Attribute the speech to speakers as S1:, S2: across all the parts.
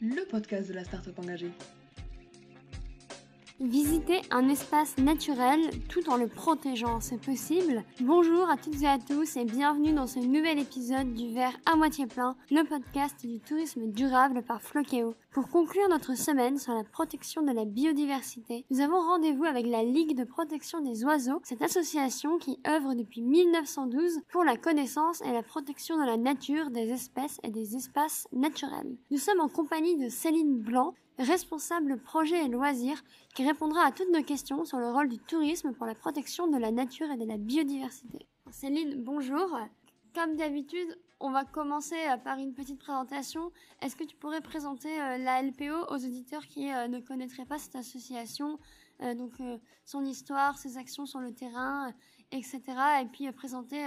S1: Le podcast de la start-up engagée.
S2: Visiter un espace naturel tout en le protégeant, c'est possible Bonjour à toutes et à tous et bienvenue dans ce nouvel épisode du verre à moitié plein, le podcast du tourisme durable par Floqueo. Pour conclure notre semaine sur la protection de la biodiversité, nous avons rendez-vous avec la Ligue de protection des oiseaux, cette association qui œuvre depuis 1912 pour la connaissance et la protection de la nature, des espèces et des espaces naturels. Nous sommes en compagnie de Céline Blanc, responsable projet et loisirs, qui répondra à toutes nos questions sur le rôle du tourisme pour la protection de la nature et de la biodiversité. Céline, bonjour. Comme d'habitude, on va commencer euh, par une petite présentation. Est-ce que tu pourrais présenter euh, la LPO aux auditeurs qui euh, ne connaîtraient pas cette association, donc son histoire, ses actions sur le terrain, etc. Et puis présenter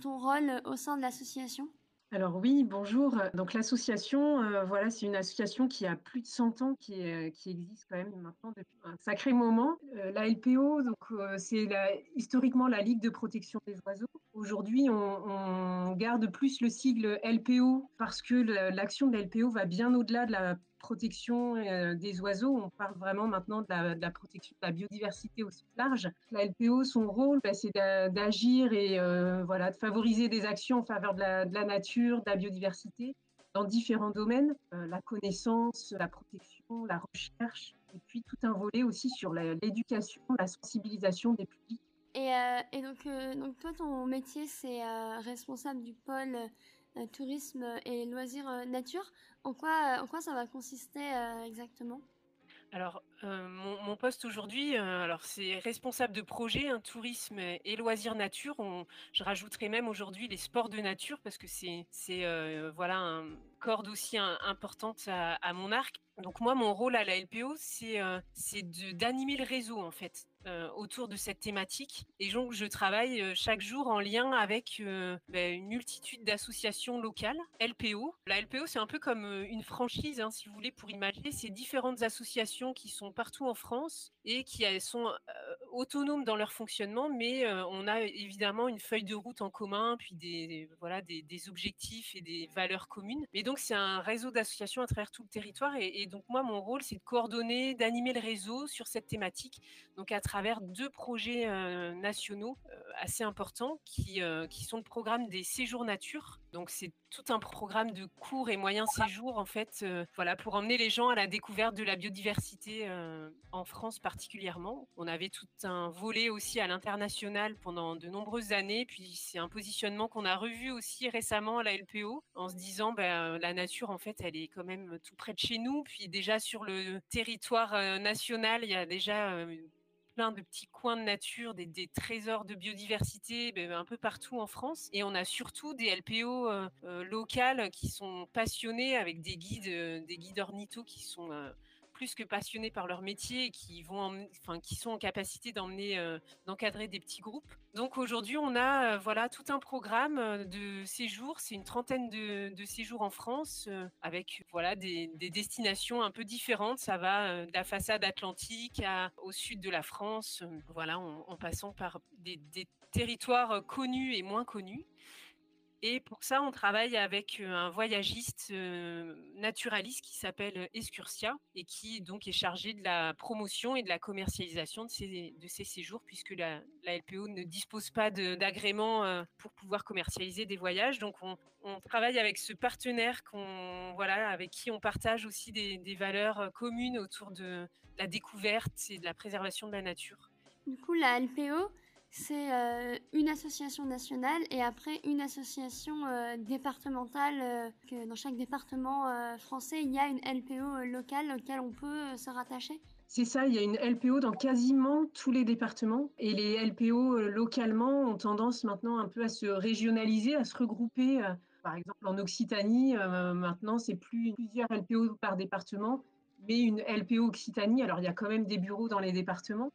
S2: ton rôle au sein de l'association?
S3: Alors oui, bonjour. Donc l'association, voilà, c'est une association qui a plus de 100 ans, qui, qui existe quand même maintenant depuis un sacré moment. Euh, la LPO, donc c'est historiquement la Ligue de protection des oiseaux. Aujourd'hui, on, garde plus le sigle LPO parce que l'action de la LPO va bien au-delà de la protection euh, des oiseaux. On parle vraiment maintenant de la, protection de la biodiversité au sens large. La LPO, son rôle, bah, c'est d'agir et euh, voilà, de favoriser des actions en faveur de la, nature, de la biodiversité dans différents domaines, euh, la connaissance, la protection, la recherche, et puis tout un volet aussi sur l'éducation, la, sensibilisation des publics.
S2: Et, et donc, donc, toi, ton métier, c'est responsable du pôle euh, tourisme et loisirs euh, nature. En quoi, euh, en quoi ça va consister exactement?
S4: Alors, mon, poste aujourd'hui, alors c'est responsable de projet, un tourisme et loisirs nature. je rajouterai même aujourd'hui les sports de nature parce que c'est, c'est voilà, un corde aussi importante à, mon arc. Donc moi, mon rôle à la LPO, c'est, c'est d'animer le réseau en fait. Euh, autour de cette thématique. Et donc, je travaille euh, chaque jour en lien avec euh, ben, une multitude d'associations locales, LPO. La LPO, c'est un peu comme une franchise, hein, si vous voulez, pour imaginer ces différentes associations qui sont partout en France et qui sont autonomes dans leur fonctionnement, mais on a évidemment une feuille de route en commun, puis des, voilà, des, objectifs et des valeurs communes. Mais donc, c'est un réseau d'associations à travers tout le territoire. Et, et donc, moi, mon rôle, c'est de coordonner, d'animer le réseau sur cette thématique. Donc, à travers travers deux projets euh, nationaux euh, assez importants qui, euh, qui sont le programme des séjours nature. Donc c'est tout un programme de courts et moyens séjours en fait, voilà, pour emmener les gens à la découverte de la biodiversité en France particulièrement. On avait tout un volet aussi à l'international pendant de nombreuses années, puis c'est un positionnement qu'on a revu aussi récemment à la LPO en se disant ben, la nature en fait elle est quand même tout près de chez nous, puis déjà sur le territoire national il y a déjà plein de petits coins de nature, des, trésors de biodiversité ben, un peu partout en France. Et on a surtout des LPO euh, euh, locales qui sont passionnés avec des guides, euh, des guides ornithos qui sont plus que passionnés par leur métier et qui, vont qui sont en capacité d'emmener, euh, d'encadrer des petits groupes. Donc aujourd'hui, on a euh, voilà, tout un programme euh, de séjours. C'est une trentaine de, séjours en France avec voilà, des, des, destinations un peu différentes. Ça va de la façade atlantique au sud de la France, voilà, en, passant par des territoires connus et moins connus. Et pour ça, on travaille avec un voyagiste naturaliste qui s'appelle Excursia et qui donc est chargé de la promotion et de la commercialisation de ces, de ces séjours puisque la, LPO ne dispose pas d'agrément pour pouvoir commercialiser des voyages. Donc on, travaille avec ce partenaire qu'on, voilà, avec qui on partage aussi des valeurs communes autour de la découverte et de la préservation de la nature.
S2: Du coup, la LPO, c'est euh, une association nationale et après une association euh, départementale. Euh, que dans chaque département français, il y a une LPO locale auquel on peut se rattacher.
S3: C'est ça, il y a une LPO dans quasiment tous les départements et les LPO localement ont tendance maintenant un peu à se régionaliser, à se regrouper. Par exemple, en Occitanie, maintenant, c'est plus plusieurs LPO par département, mais une LPO Occitanie. Alors, il y a quand même des bureaux dans les départements,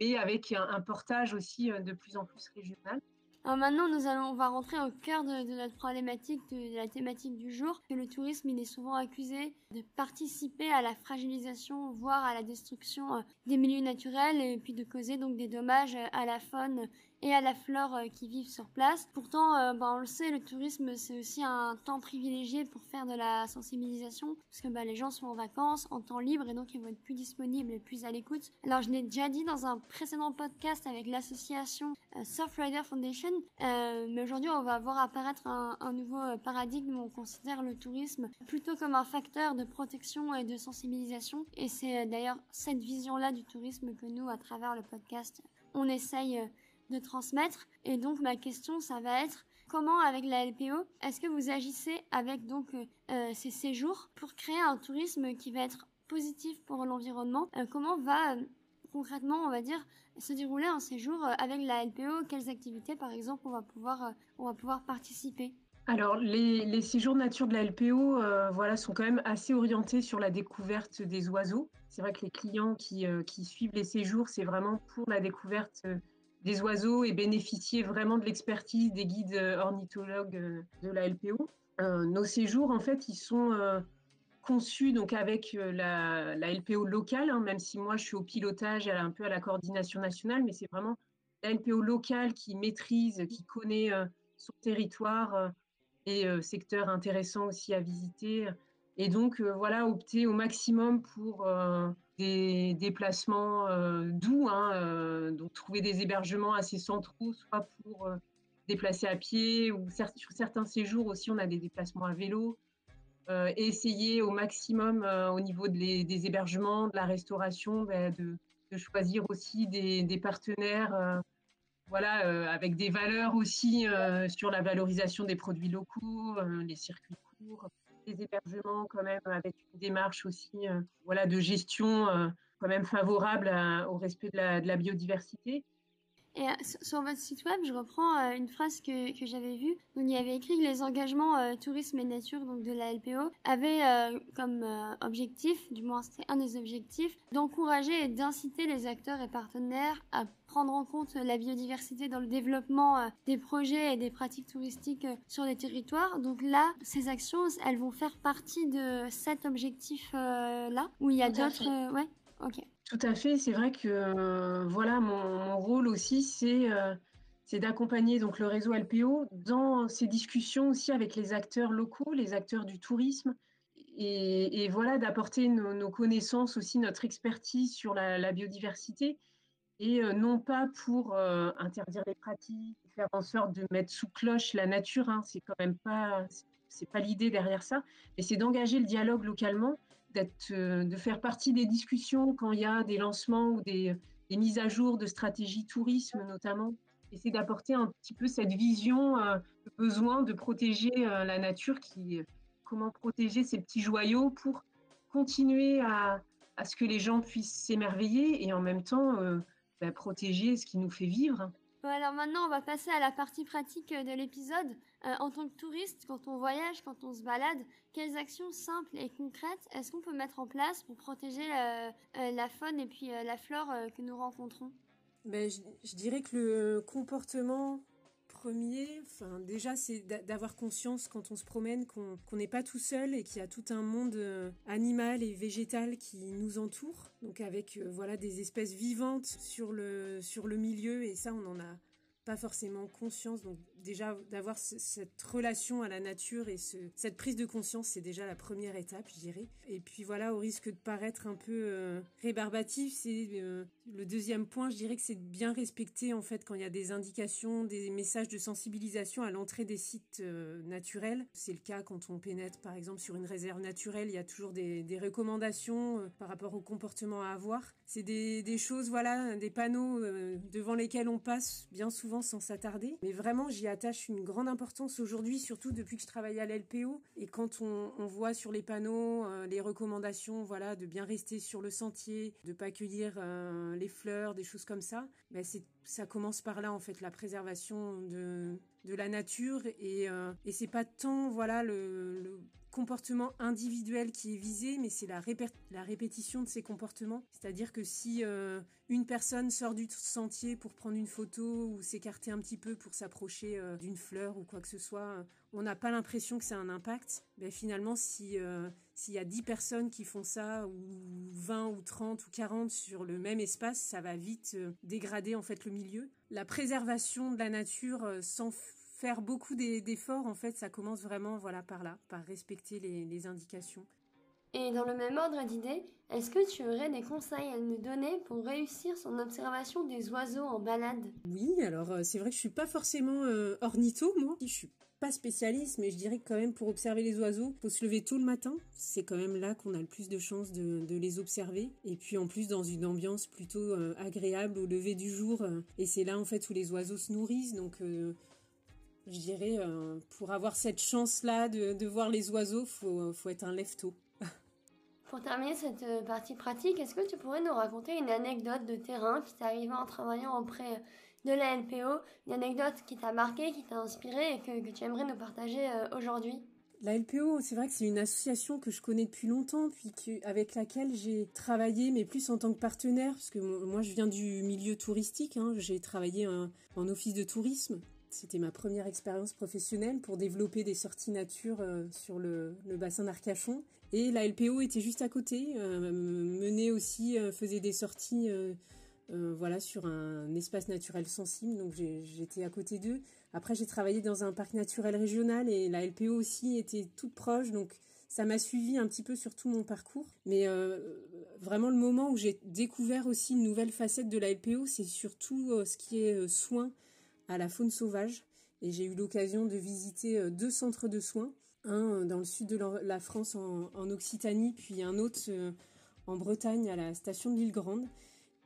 S3: mais avec un, portage aussi euh, de plus en plus régional.
S2: Alors maintenant, nous allons, on va rentrer au cœur de, notre problématique, de, la thématique du jour. Que le tourisme, est souvent accusé de participer à la fragilisation, voire à la destruction euh, des milieux naturels, et puis de causer donc des dommages à la faune et à la flore qui vivent sur place. Pourtant, bah, on le sait, le tourisme c'est aussi un temps privilégié pour faire de la sensibilisation, parce que bah, les gens sont en vacances, en temps libre, et donc ils vont être plus disponibles et plus à l'écoute. Alors je l'ai déjà dit dans un précédent podcast avec l'association Surfrider Foundation, mais aujourd'hui on va voir apparaître un, un nouveau paradigme où on considère le tourisme plutôt comme un facteur de protection et de sensibilisation. Et c'est d'ailleurs cette vision-là du tourisme que nous, à travers le podcast, on essaye de transmettre. Et donc ma question, ça va être comment avec la LPO, est-ce que vous agissez avec donc euh, ces séjours pour créer un tourisme qui va être positif pour l'environnement? Euh, Comment va euh, concrètement, on va dire, se dérouler un séjour avec la LPO Quelles activités, par exemple, on va pouvoir, on va pouvoir participer?
S4: Alors, les, séjours nature de la LPO voilà, sont quand même assez orientés sur la découverte des oiseaux. C'est vrai que les clients qui, qui suivent les séjours, c'est vraiment pour la découverte des oiseaux et bénéficier vraiment de l'expertise des guides euh, ornithologues euh, de la LPO. Euh, nos séjours, en fait, ils sont conçus donc avec la, LPO locale, hein, même si moi je suis au pilotage et un peu à la coordination nationale, mais c'est vraiment la LPO locale qui maîtrise, qui connaît son territoire et secteurs intéressants aussi à visiter. Et donc, voilà, opter au maximum pour des déplacements euh, doux, hein, euh, donc trouver des hébergements assez centraux, soit pour euh, déplacer à pied ou sur certains séjours aussi, on a des déplacements à vélo. essayer au maximum au niveau des hébergements, de la restauration, ben, de, choisir aussi des, partenaires voilà, avec des valeurs aussi sur la valorisation des produits locaux, les circuits courts des hébergements quand même avec une démarche aussi euh, voilà, de gestion euh, quand même favorable au respect de la, de la biodiversité.
S2: Et euh, sur votre site web, je reprends une phrase que, que j'avais vue. Donc, il y avait écrit que les engagements tourisme et nature donc de la LPO avaient comme objectif, du moins c'était un des objectifs, d'encourager et d'inciter les acteurs et partenaires à prendre en compte la biodiversité dans le développement euh, des projets et des pratiques touristiques euh, sur les territoires. Donc là, ces actions, elles vont faire partie de cet objectif-là, où il y a d'autres... ouais,
S4: Tout à fait, c'est vrai que voilà, mon, rôle aussi, c'est euh, c'est d'accompagner donc le réseau LPO dans ces discussions aussi avec les acteurs locaux, les acteurs du tourisme, et, voilà d'apporter nos, connaissances aussi, notre expertise sur la, biodiversité et euh, non pas pour euh, interdire les pratiques, faire en sorte de mettre sous cloche la nature, hein, c'est quand même pas, c'est pas l'idée derrière ça, mais c'est d'engager le dialogue localement, euh, de faire partie des discussions quand il y a des lancements ou des, mises à jour de stratégies tourisme notamment, essayer d'apporter un petit peu cette vision, le besoin de protéger la nature, qui, comment protéger ces petits joyaux pour continuer à, à ce que les gens puissent s'émerveiller et en même temps bah, protéger ce qui nous fait vivre.
S2: Alors maintenant, on va passer à la partie pratique euh, de l'épisode. Euh, en tant que touriste, quand on voyage, quand on se balade, quelles actions simples et concrètes est-ce qu'on peut mettre en place pour protéger la, euh, la faune et puis la flore que nous rencontrons?
S5: Ben, je, dirais que le comportement premier, enfin, déjà, c'est d'avoir conscience quand on se promène qu'on n'est pas tout seul et qu'il y a tout un monde euh, animal et végétal qui nous entoure. Donc avec euh, voilà des espèces vivantes sur le sur le milieu et ça on en a pas forcément conscience. Donc déjà d'avoir cette relation à la nature et ce, cette prise de conscience, c'est déjà la première étape, je dirais. Et puis voilà, au risque de paraître un peu euh, rébarbatif, c'est euh, le deuxième point, je dirais que c'est bien respecter en fait quand il y a des indications, des messages de sensibilisation à l'entrée des sites euh, naturels. C'est le cas quand on pénètre par exemple sur une réserve naturelle, il y a toujours des, recommandations par rapport au comportement à avoir. C'est des, choses, voilà, des panneaux devant lesquels on passe bien souvent sans s'attarder. Mais vraiment, j'y attache une grande importance aujourd'hui, surtout depuis que je travaille à l'LPO. Et quand on, voit sur les panneaux euh, les recommandations, voilà, de bien rester sur le sentier, de pas cueillir euh, les fleurs, des choses comme ça, ben c'est ça commence par là en fait la préservation de, de la nature. Et, euh, et c'est pas tant voilà le,
S4: comportement individuel qui est visé, mais c'est la, répétition de ces comportements. C'est-à-dire que si euh, une personne sort du sentier pour prendre une photo ou s'écarter un petit peu pour s'approcher euh, d'une fleur ou quoi que ce soit, on n'a pas l'impression que a un impact. Mais finalement, si s'il y a 10 personnes qui font ça, ou 20 ou 30 ou 40 sur le même espace, ça va vite dégrader en fait le milieu. La préservation de la nature sans faire beaucoup d'efforts, en fait, ça commence vraiment voilà, par là, par respecter les, indications.
S2: Et dans le même ordre d'idées, est-ce que tu aurais des conseils à nous donner pour réussir son observation des oiseaux en balade?
S4: Oui, alors euh, c'est vrai que je suis pas forcément euh, ornitho, moi. Je suis pas spécialiste, mais je dirais que quand même pour observer les oiseaux, faut se lever tôt le matin. C'est quand même là qu'on a le plus de chances de, les observer. Et puis en plus dans une ambiance plutôt euh, agréable au lever du jour. et c'est là en fait où les oiseaux se nourrissent. Donc je dirais, euh, pour avoir cette chance-là de, voir les oiseaux, faut, faut être un lève-tôt.
S2: Pour terminer cette euh, partie pratique, est-ce que tu pourrais nous raconter une anecdote de terrain qui t'est arrivée en travaillant auprès de la LPO, une anecdote qui t'a marqué, qui t'a inspiré et que, tu aimerais nous partager euh, aujourd'hui?
S4: La LPO, c'est vrai que c'est une association que je connais depuis longtemps, puis avec laquelle j'ai travaillé, mais plus en tant que partenaire, parce que moi je viens du milieu touristique, hein. j'ai travaillé en office de tourisme, c'était ma première expérience professionnelle pour développer des sorties nature euh, sur le, bassin d'Arcachon. Et la LPO était juste à côté, euh, menait aussi, euh, faisait des sorties voilà, sur un espace naturel sensible, donc j'étais à côté d'eux. Après, j'ai travaillé dans un parc naturel régional et la LPO aussi était toute proche, donc ça m'a suivi un petit peu sur tout mon parcours. Mais vraiment, le moment où j'ai découvert aussi une nouvelle facette de la LPO, c'est surtout ce qui est soins à la faune sauvage et j'ai eu l'occasion de visiter euh, deux centres de soins, un euh, dans le sud de la France en, Occitanie, puis un autre euh, en Bretagne à la station de l'île Grande.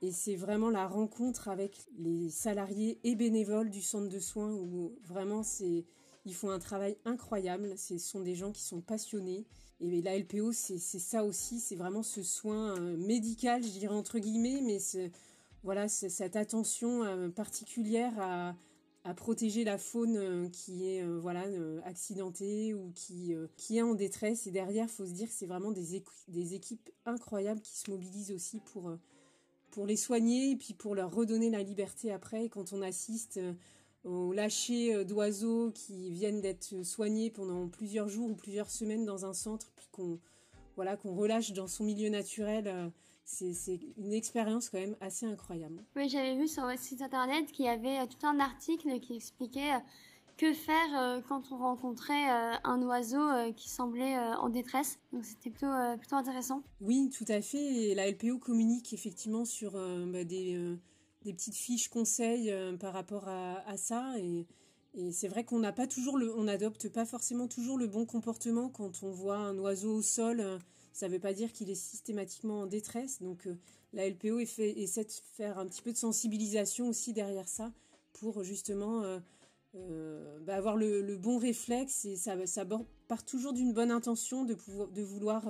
S4: Et c'est vraiment la rencontre avec les salariés et bénévoles du centre de soins où vraiment c'est ils font un travail incroyable. Ce sont des gens qui sont passionnés. Et la LPO, c'est ça aussi, c'est vraiment ce soin médical, je dirais entre guillemets, mais voilà, cette attention particulière à, protéger la faune euh, qui est euh, voilà euh, accidentée ou qui est en détresse. Et derrière faut se dire que c'est vraiment des, équipes incroyables qui se mobilisent aussi pour pour les soigner et puis pour leur redonner la liberté après. Quand on assiste au lâcher d'oiseaux qui viennent d'être soignés pendant plusieurs jours ou plusieurs semaines dans un centre puis qu'on voilà qu'on relâche dans son milieu naturel c'est une expérience quand même assez incroyable.
S2: Oui, j'avais vu sur votre site internet qu'il y avait euh, tout un article qui expliquait euh, que faire euh, quand on rencontrait un oiseau qui semblait en détresse. Donc c'était plutôt, plutôt intéressant.
S4: Oui, tout à fait. Et la LPO communique effectivement sur bah, des, des, petites fiches conseils par rapport à, à ça. Et, et c'est vrai qu'on n'a pas toujours le, on n'adopte pas forcément toujours le bon comportement quand on voit un oiseau au sol ça ne veut pas dire qu'il est systématiquement en détresse. Donc euh, la LPO essaie de faire un petit peu de sensibilisation aussi derrière ça pour justement euh, euh, bah, avoir le, bon réflexe et ça, part toujours d'une bonne intention de, vouloir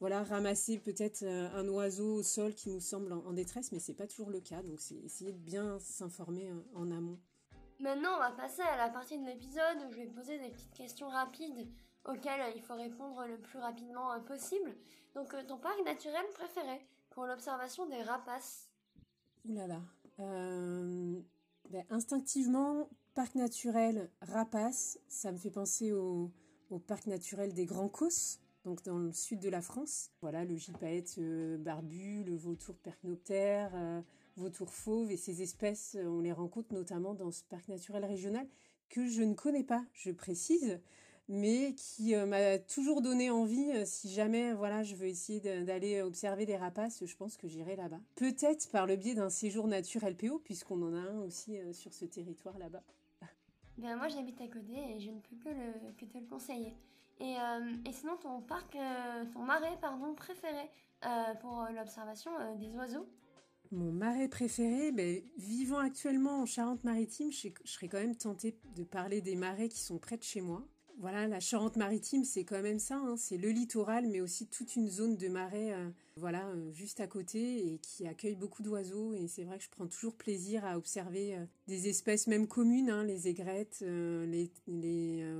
S4: ramasser peut-être un oiseau au sol qui nous semble en, détresse, mais c'est pas toujours le cas. Donc c'est essayer de bien s'informer en amont.
S2: Maintenant, on va passer à la partie de l'épisode où je vais poser des petites questions rapides auquel il faut répondre le plus rapidement euh, possible. Donc, euh, ton parc naturel préféré pour l'observation des rapaces
S4: Ouh là là. Euh, instinctivement, parc naturel rapaces, ça me fait penser au, parc naturel des Grands Causses, donc dans le sud de la France. Voilà, le gypaète barbu, le vautour percnoptère, vautour fauve et ces espèces, on les rencontre notamment dans ce parc naturel régional que je ne connais pas, je précise mais qui euh, m'a toujours donné envie, euh, si jamais voilà, je veux essayer d'aller observer les rapaces, je pense que j'irai là-bas. Peut-être par le biais d'un séjour nature LPO, puisqu'on en a un aussi euh, sur ce territoire là-bas.
S2: Bien, moi j'habite à côté et je ne peux que, le, que te le conseiller. Et, et sinon, ton parc, ton marais, pardon, préféré pour l'observation des oiseaux?
S4: Mon marais préféré, ben, vivant actuellement en Charente-Maritime, je, je, serais quand même tentée de parler des marais qui sont près de chez moi. Voilà, la Charente-Maritime, c'est quand même ça. Hein. C'est le littoral, mais aussi toute une zone de marais, euh, voilà, euh, juste à côté et qui accueille beaucoup d'oiseaux. Et c'est vrai que je prends toujours plaisir à observer euh, des espèces même communes, hein, les aigrettes, les,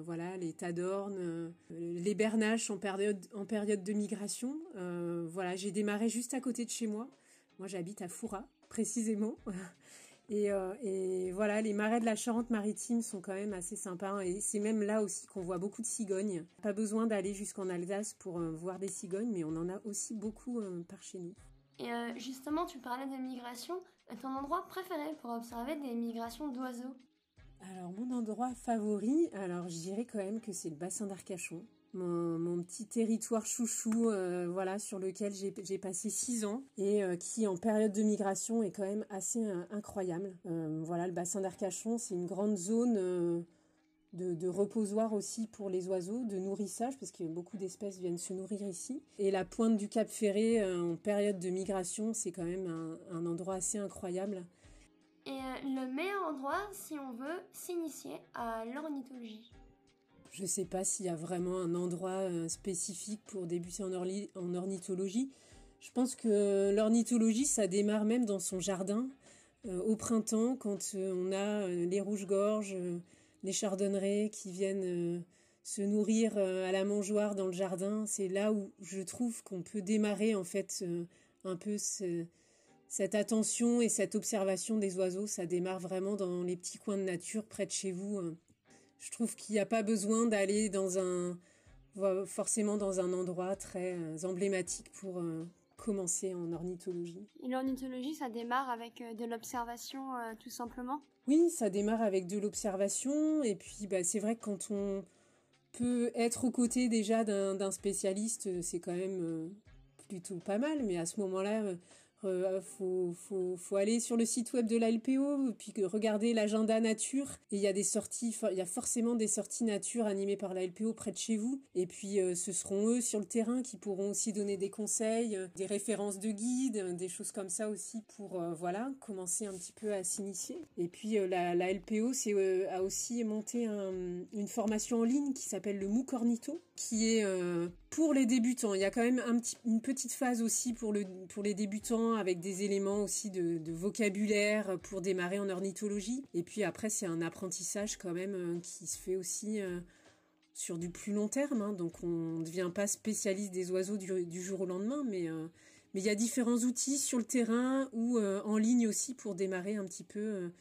S4: voilà, les tadornes, les bernaches en période, en période de migration. voilà, j'ai des marais juste à côté de chez moi. Moi, j'habite à Foura, précisément. Euh, et, voilà, les marais de la Charente-Maritime sont quand même assez sympas. Hein, et c'est même là aussi qu'on voit beaucoup de cigognes. Pas besoin d'aller jusqu'en Alsace pour euh, voir des cigognes, mais on en a aussi beaucoup euh, par chez nous.
S2: Et justement, tu parlais de migration. Ton endroit préféré pour observer des migrations d'oiseaux?
S4: Alors, mon endroit favori, alors je dirais quand même que c'est le bassin d'Arcachon mon, petit territoire chouchou, euh, voilà, sur lequel j'ai passé six ans et euh, qui, en période de migration, est quand même assez euh, incroyable. voilà, le bassin d'Arcachon, c'est une grande zone de, reposoir aussi pour les oiseaux, de nourrissage, parce que beaucoup d'espèces viennent se nourrir ici. Et la pointe du Cap Ferré, en période de migration, c'est quand même un endroit assez incroyable.
S2: Et le meilleur endroit si on veut s'initier à l'ornithologie
S4: je ne sais pas s'il y a vraiment un endroit euh, spécifique pour débuter en, ornithologie. Je pense que l'ornithologie, ça démarre même dans son jardin, euh, au printemps, quand euh, on a les rouges-gorges, les chardonnerets qui viennent se nourrir à la mangeoire dans le jardin. C'est là où je trouve qu'on peut démarrer en fait un peu cette attention et cette observation des oiseaux. Ça démarre vraiment dans les petits coins de nature près de chez vous. Je trouve qu'il n'y a pas besoin d'aller dans un forcément dans un endroit très euh, emblématique pour euh, commencer en ornithologie.
S2: Et l'ornithologie, ça démarre avec euh, de l'observation tout simplement?
S4: Oui, ça démarre avec de l'observation. Et puis bah, c'est vrai que quand on peut être aux côtés déjà d'un spécialiste, c'est quand même plutôt pas mal, mais à ce moment-là, euh, faut, faut, faut, aller sur le site web de la LPO, puis regarder l'agenda nature. Et il y a des sorties, il y a forcément des sorties nature animées par la LPO près de chez vous. Et puis euh, ce seront eux sur le terrain qui pourront aussi donner des conseils, euh, des références de guides, des choses comme ça aussi pour voilà commencer un petit peu à s'initier. Et puis la, la, LPO a aussi monté une formation en ligne qui s'appelle le MOOC Ornito, qui est pour les débutants. Il y a quand même une petite phase aussi pour, le, pour les débutants avec des éléments aussi de, vocabulaire pour démarrer en ornithologie. Et puis après, c'est un apprentissage quand même euh, qui se fait aussi euh, sur du plus long terme. Hein. Donc on ne devient pas spécialiste des oiseaux du, jour au lendemain, mais euh, mais il y a différents outils sur le terrain ou en ligne aussi pour démarrer un petit peu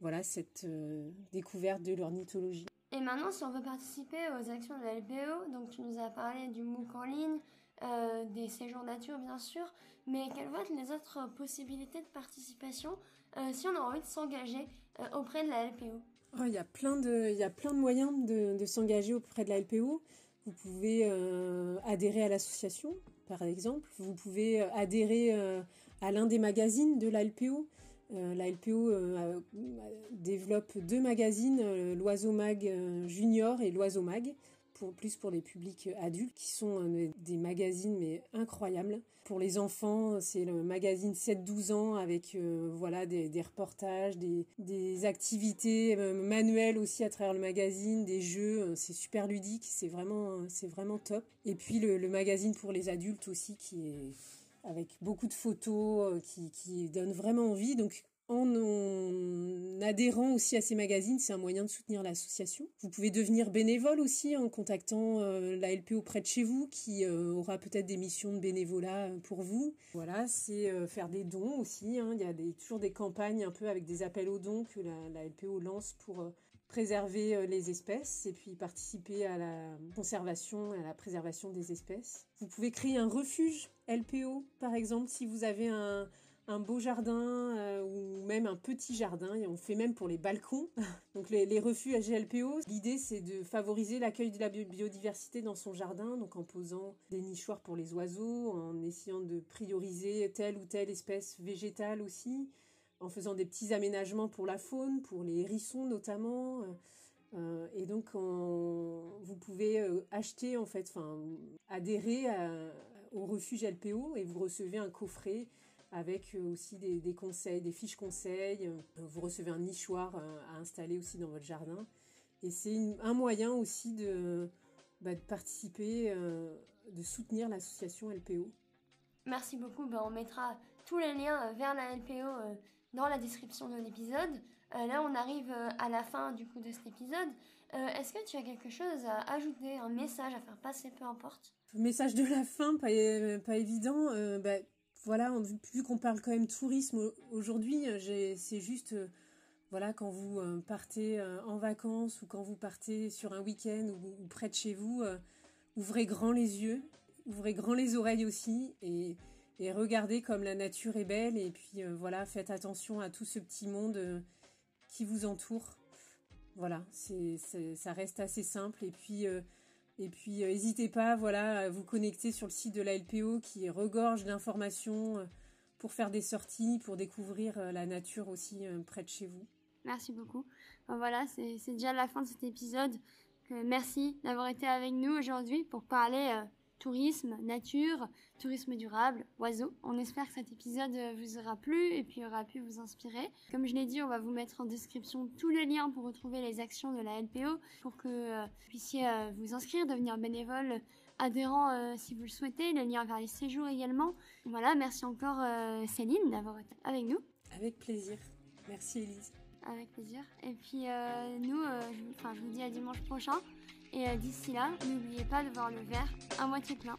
S4: voilà cette découverte de l'ornithologie.
S2: Et maintenant, si on veut participer aux actions de la LPO, donc tu nous as parlé du MOOC en ligne, euh, des séjours nature bien sûr, mais quelles vont être les autres possibilités de participation euh, si on a envie de s'engager euh, auprès de la LPO
S4: oh, Il y, a plein de, moyens de, de s'engager auprès de la LPO. Vous pouvez adhérer à l'association, par exemple. Vous pouvez adhérer à l'un des magazines de la LPO. La LPO développe deux magazines, l'Oiseau Mag Junior et l'Oiseau Mag plus pour les publics adultes, qui sont euh, des magazines mais incroyables. Pour les enfants, c'est le magazine 7-12 ans avec euh, voilà des, reportages, des, activités euh, manuelles aussi à travers le magazine, des jeux. c'est super ludique, c'est vraiment top. Et puis le magazine pour les adultes aussi qui est avec beaucoup de photos qui, qui donne vraiment envie. Donc en, adhérant aussi à ces magazines, c'est un moyen de soutenir l'association. Vous pouvez devenir bénévole aussi en contactant euh, la LPO près de chez vous qui euh, aura peut-être des missions de bénévolat euh, pour vous. Voilà, c'est faire des dons aussi. Hein. Il y a toujours des campagnes un peu avec des appels aux dons que la LPO lance pour préserver les espèces et puis participer à la conservation et à la préservation des espèces. Vous pouvez créer un refuge LPO par exemple si vous avez un un beau jardin euh, ou même un petit jardin. Et on fait même pour les balcons. donc les, les refuges à GLPO, l'idée c'est de favoriser l'accueil de la biodiversité dans son jardin, donc en posant des nichoirs pour les oiseaux, en essayant de prioriser telle ou telle espèce végétale aussi, en faisant des petits aménagements pour la faune, pour les hérissons notamment. Euh, et donc vous pouvez euh, acheter en fait, enfin adhérer au refuge LPO et vous recevez un coffret avec euh, aussi des, conseils, des fiches conseils. Euh, vous recevez un nichoir euh, à installer aussi dans votre jardin. Et c'est un moyen aussi de, bah, participer, euh, de soutenir l'association LPO.
S2: Merci beaucoup. Ben, on mettra tous les liens vers la LPO dans la description de l'épisode. là, on arrive à la fin du coup de cet épisode. Est-ce que tu as quelque chose à ajouter, un message à faire passer, peu importe?
S4: Message de la fin, pas, pas évident. Bah, voilà, vu qu'on parle quand même tourisme aujourd'hui, c'est juste voilà, quand vous euh, partez euh, en vacances ou quand vous partez sur un week-end ou, près de chez vous, euh, ouvrez grand les yeux, ouvrez grand les oreilles aussi et, regardez comme la nature est belle et puis voilà, faites attention à tout ce petit monde qui vous entoure. Voilà, ça reste assez simple et puis et puis n'hésitez pas voilà à vous connecter sur le site de la LPO qui regorge d'informations pour faire des sorties, pour découvrir la nature aussi près de chez vous.
S2: Merci beaucoup. voilà, c'est déjà la fin de cet épisode. merci d'avoir été avec nous aujourd'hui pour parler euh, tourisme, nature, tourisme durable, oiseaux. On espère que cet épisode euh, vous aura plu et puis aura pu vous inspirer. Comme je l'ai dit, on va vous mettre en description tous les liens pour retrouver les actions de la LPO pour que euh, vous puissiez vous inscrire, devenir bénévole, adhérent si vous le souhaitez, le lien vers les séjours également. Voilà, merci encore Céline d'avoir été avec nous.
S4: Avec plaisir. Merci Elise.
S2: Avec plaisir. Et puis euh, nous, euh, je, je vous dis à dimanche prochain. Et euh, d'ici là, n'oubliez pas de voir le verre à moitié plein.